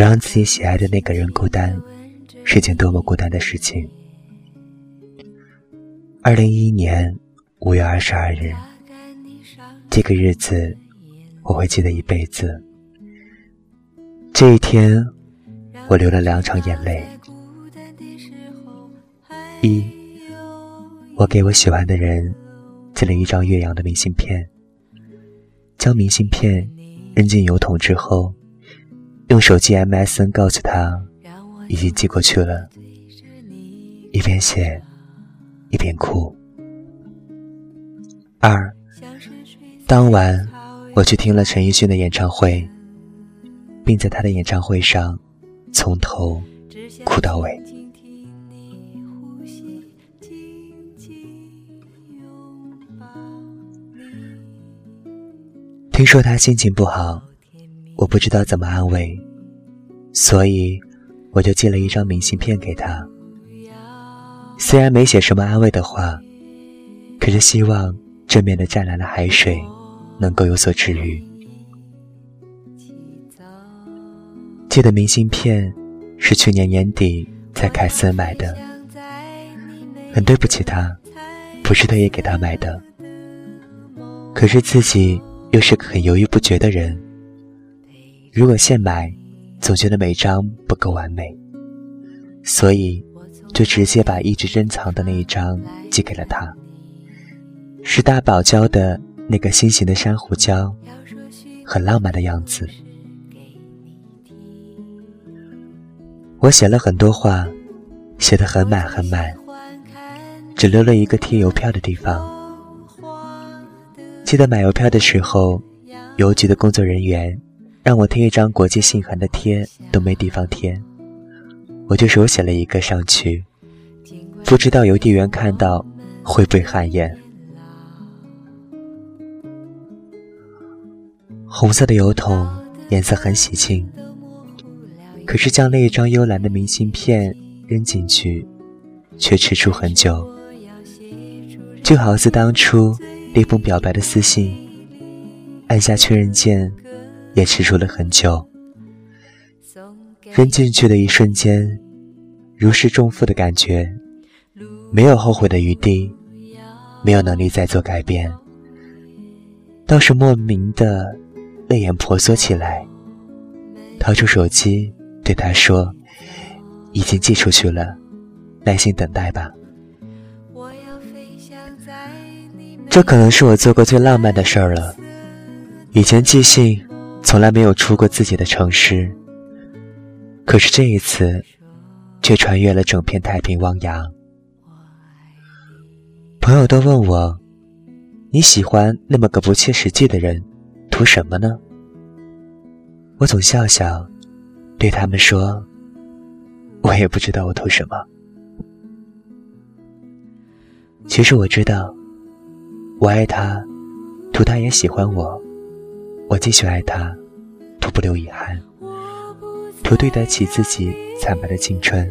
不让自己喜爱的那个人孤单，是件多么孤单的事情。二零一一年五月二十二日，这个日子我会记得一辈子。这一天，我流了两场眼泪。一，我给我喜欢的人寄了一张岳阳的明信片，将明信片扔进邮筒之后。用手机 MSN 告诉他，已经寄过去了。一边写，一边哭。二，当晚我去听了陈奕迅的演唱会，并在他的演唱会上从头哭到尾。听说他心情不好。我不知道怎么安慰，所以我就寄了一张明信片给他。虽然没写什么安慰的话，可是希望正面的湛蓝的海水能够有所治愈。寄的明信片是去年年底在凯森买的，很对不起他，不是特意给他买的。可是自己又是个很犹豫不决的人。如果现买，总觉得每张不够完美，所以就直接把一直珍藏的那一张寄给了他。是大宝胶的那个心形的珊瑚礁，很浪漫的样子。我写了很多话，写得很满很满，只留了一个贴邮票的地方。记得买邮票的时候，邮局的工作人员。让我贴一张国际信函的贴都没地方贴，我就手写了一个上去，不知道邮递员看到会不会汗颜。红色的邮筒颜色很喜庆，可是将那一张幽蓝的明信片扔进去，却迟出很久，就好似当初那封表白的私信，按下确认键。也吃出了很久，扔进去的一瞬间，如释重负的感觉，没有后悔的余地，没有能力再做改变，倒是莫名的泪眼婆娑起来。掏出手机对他说：“已经寄出去了，耐心等待吧。”这可能是我做过最浪漫的事儿了。以前寄信。从来没有出过自己的城市，可是这一次，却穿越了整片太平汪洋。朋友都问我：“你喜欢那么个不切实际的人，图什么呢？”我总笑笑，对他们说：“我也不知道我图什么。其实我知道，我爱他，图他也喜欢我。”我继续爱他，图不留遗憾，图对得起自己惨白的青春。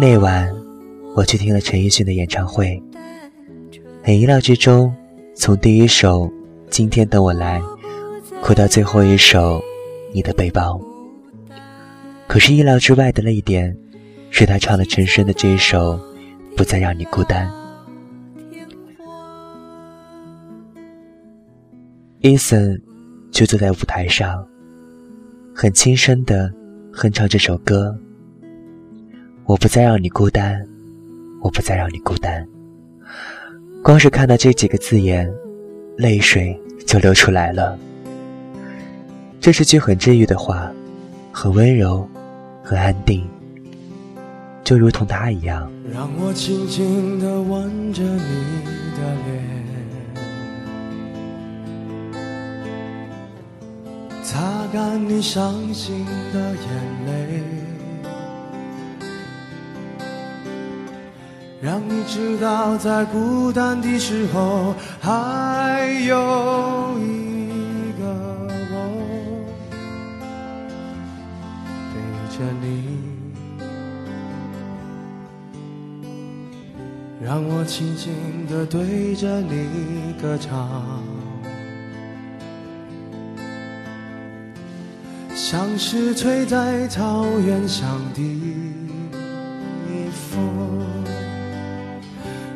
那晚，我去听了陈奕迅的演唱会，很意料之中，从第一首《今天等我来》哭到最后一首《你的背包》。可是意料之外的泪点，是他唱了陈升的这一首《不再让你孤单》。伊森就坐在舞台上，很轻声的哼唱这首歌。我不再让你孤单，我不再让你孤单。光是看到这几个字眼，泪水就流出来了。这是句很治愈的话，很温柔，很安定，就如同他一样。让我轻轻地吻着你擦干你伤心的眼泪，让你知道在孤单的时候还有一个我陪着你，让我轻轻地对着你歌唱。像是吹在草原上的风，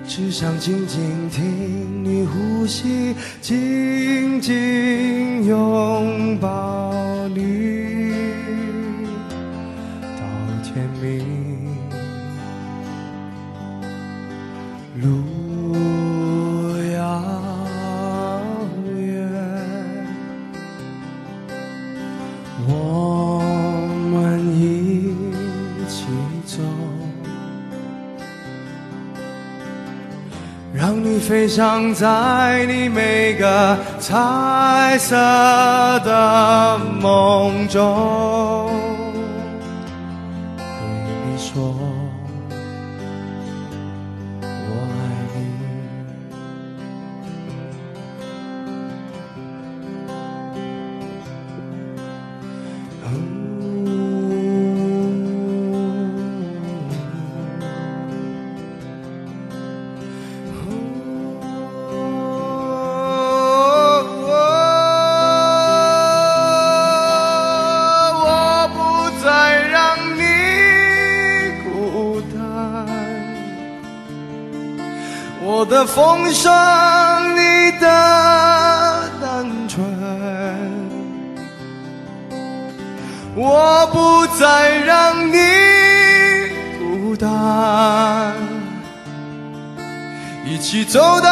只想静静听你呼吸，紧紧拥抱。你飞翔在你每个彩色的梦中，我的风霜，你的单纯，我不再让你孤单，一起走到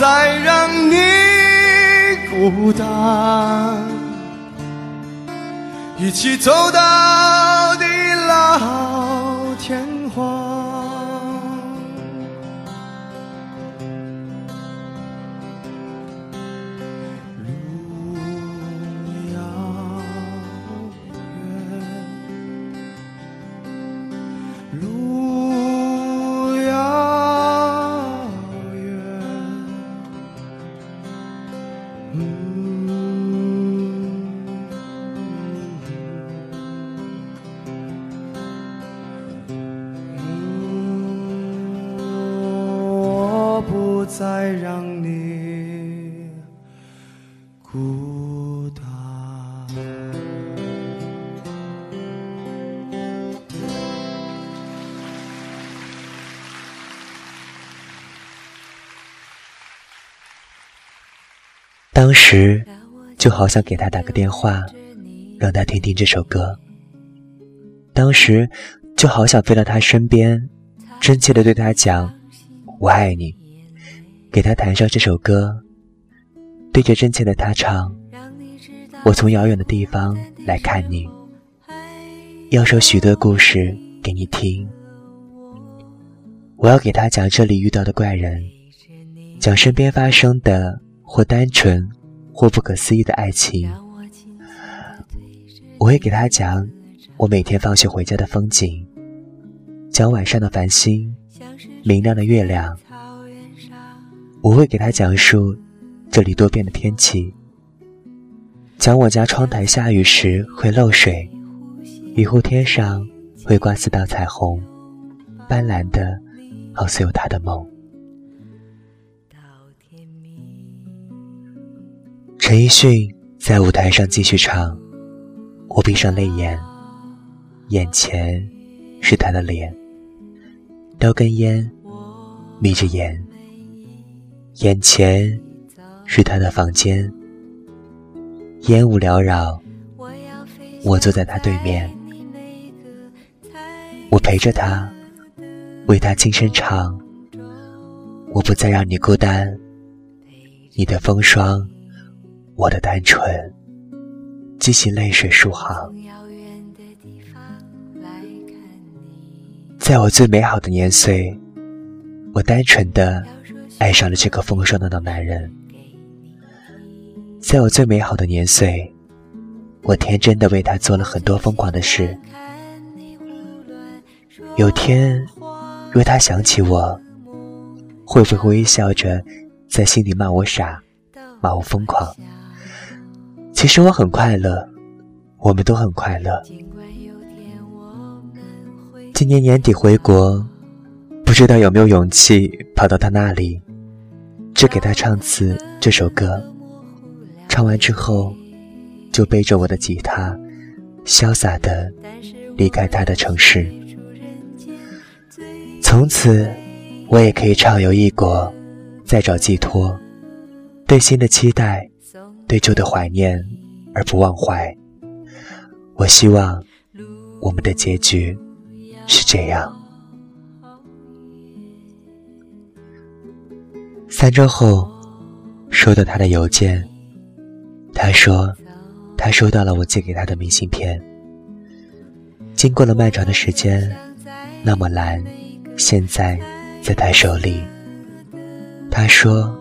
再让你孤单，一起走到地老。当时就好想给他打个电话，让他听听这首歌。当时就好想飞到他身边，真切的对他讲：“我爱你。”给他弹上这首歌，对着真切的他唱：“我从遥远的地方来看你，要说许多故事给你听。我要给他讲这里遇到的怪人，讲身边发生的或单纯或不可思议的爱情。我会给他讲我每天放学回家的风景，讲晚上的繁星，明亮的月亮。”我会给他讲述这里多变的天气，讲我家窗台下雨时会漏水，雨后天上会挂四道彩虹，斑斓的，好似有他的梦。陈奕迅在舞台上继续唱，我闭上泪眼，眼前是他的脸，叼根烟，眯着眼。眼前是他的房间，烟雾缭绕。我坐在他对面，我陪着他，为他轻声唱。我不再让你孤单，你的风霜，我的单纯，激起泪水数行。在我最美好的年岁，我单纯的爱上了这个风霜的老男人。在我最美好的年岁，我天真的为他做了很多疯狂的事。有天，若他想起我，会不会微笑着在心里骂我傻，骂我疯狂？其实我很快乐，我们都很快乐。今年年底回国，不知道有没有勇气跑到他那里，只给他唱次这首歌。唱完之后，就背着我的吉他，潇洒的离开他的城市。从此，我也可以畅游异国，再找寄托。对新的期待，对旧的怀念，而不忘怀。我希望我们的结局是这样。三周后，收到他的邮件，他说他收到了我寄给他的明信片。经过了漫长的时间，那么蓝。现在在他手里。他说，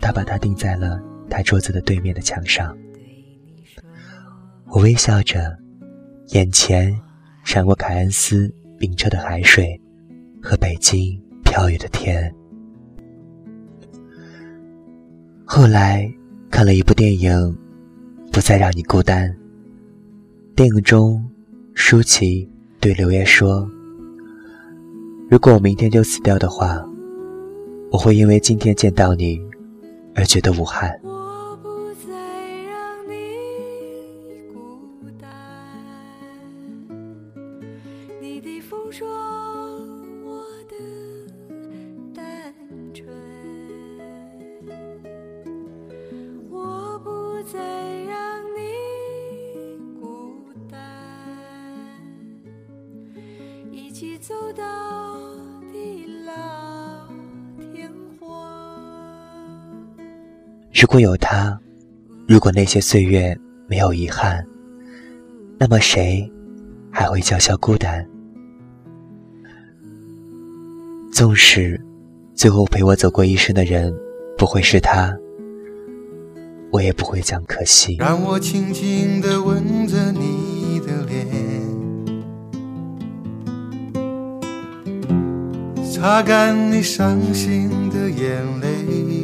他把它钉在了他桌子的对面的墙上。我微笑着，眼前闪过凯恩斯冰澈的海水和北京飘雨的天。后来看了一部电影，《不再让你孤单》。电影中，舒淇对刘烨说。如果我明天就死掉的话，我会因为今天见到你而觉得无憾。果有他，如果那些岁月没有遗憾，那么谁还会叫嚣孤单？纵使最后陪我走过一生的人不会是他，我也不会讲可惜。让我轻轻地吻着你的脸，擦干你伤心的眼泪。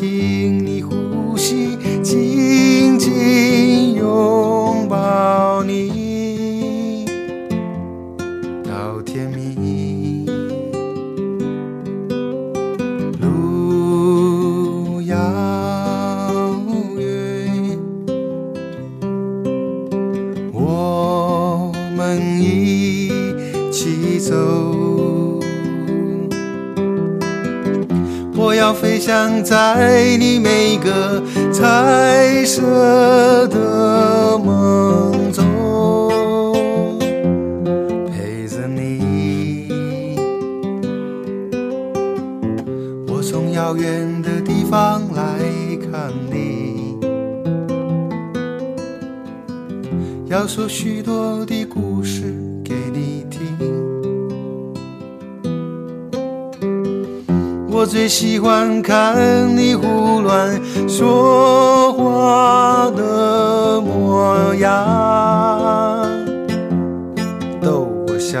听遥远的地方来看你，要说许多的故事给你听。我最喜欢看你胡乱说话的模样，逗我笑。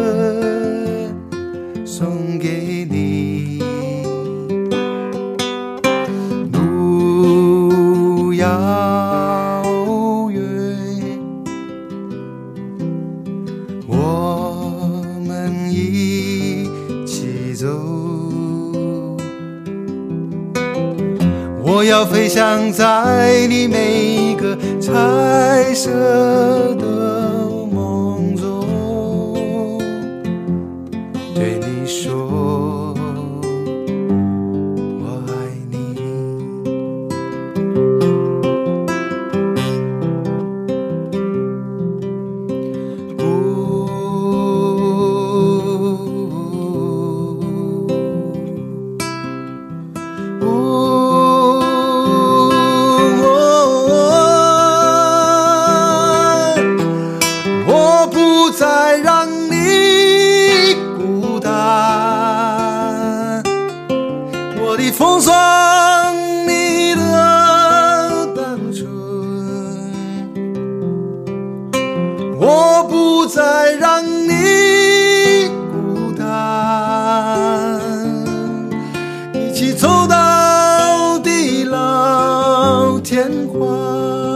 我要飞翔在你每个彩色牵挂。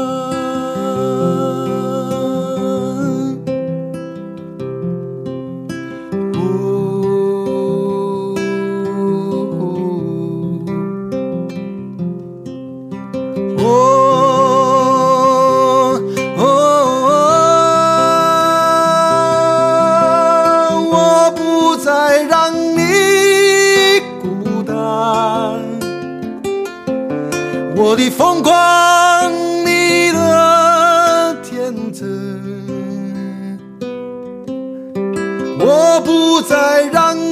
不再让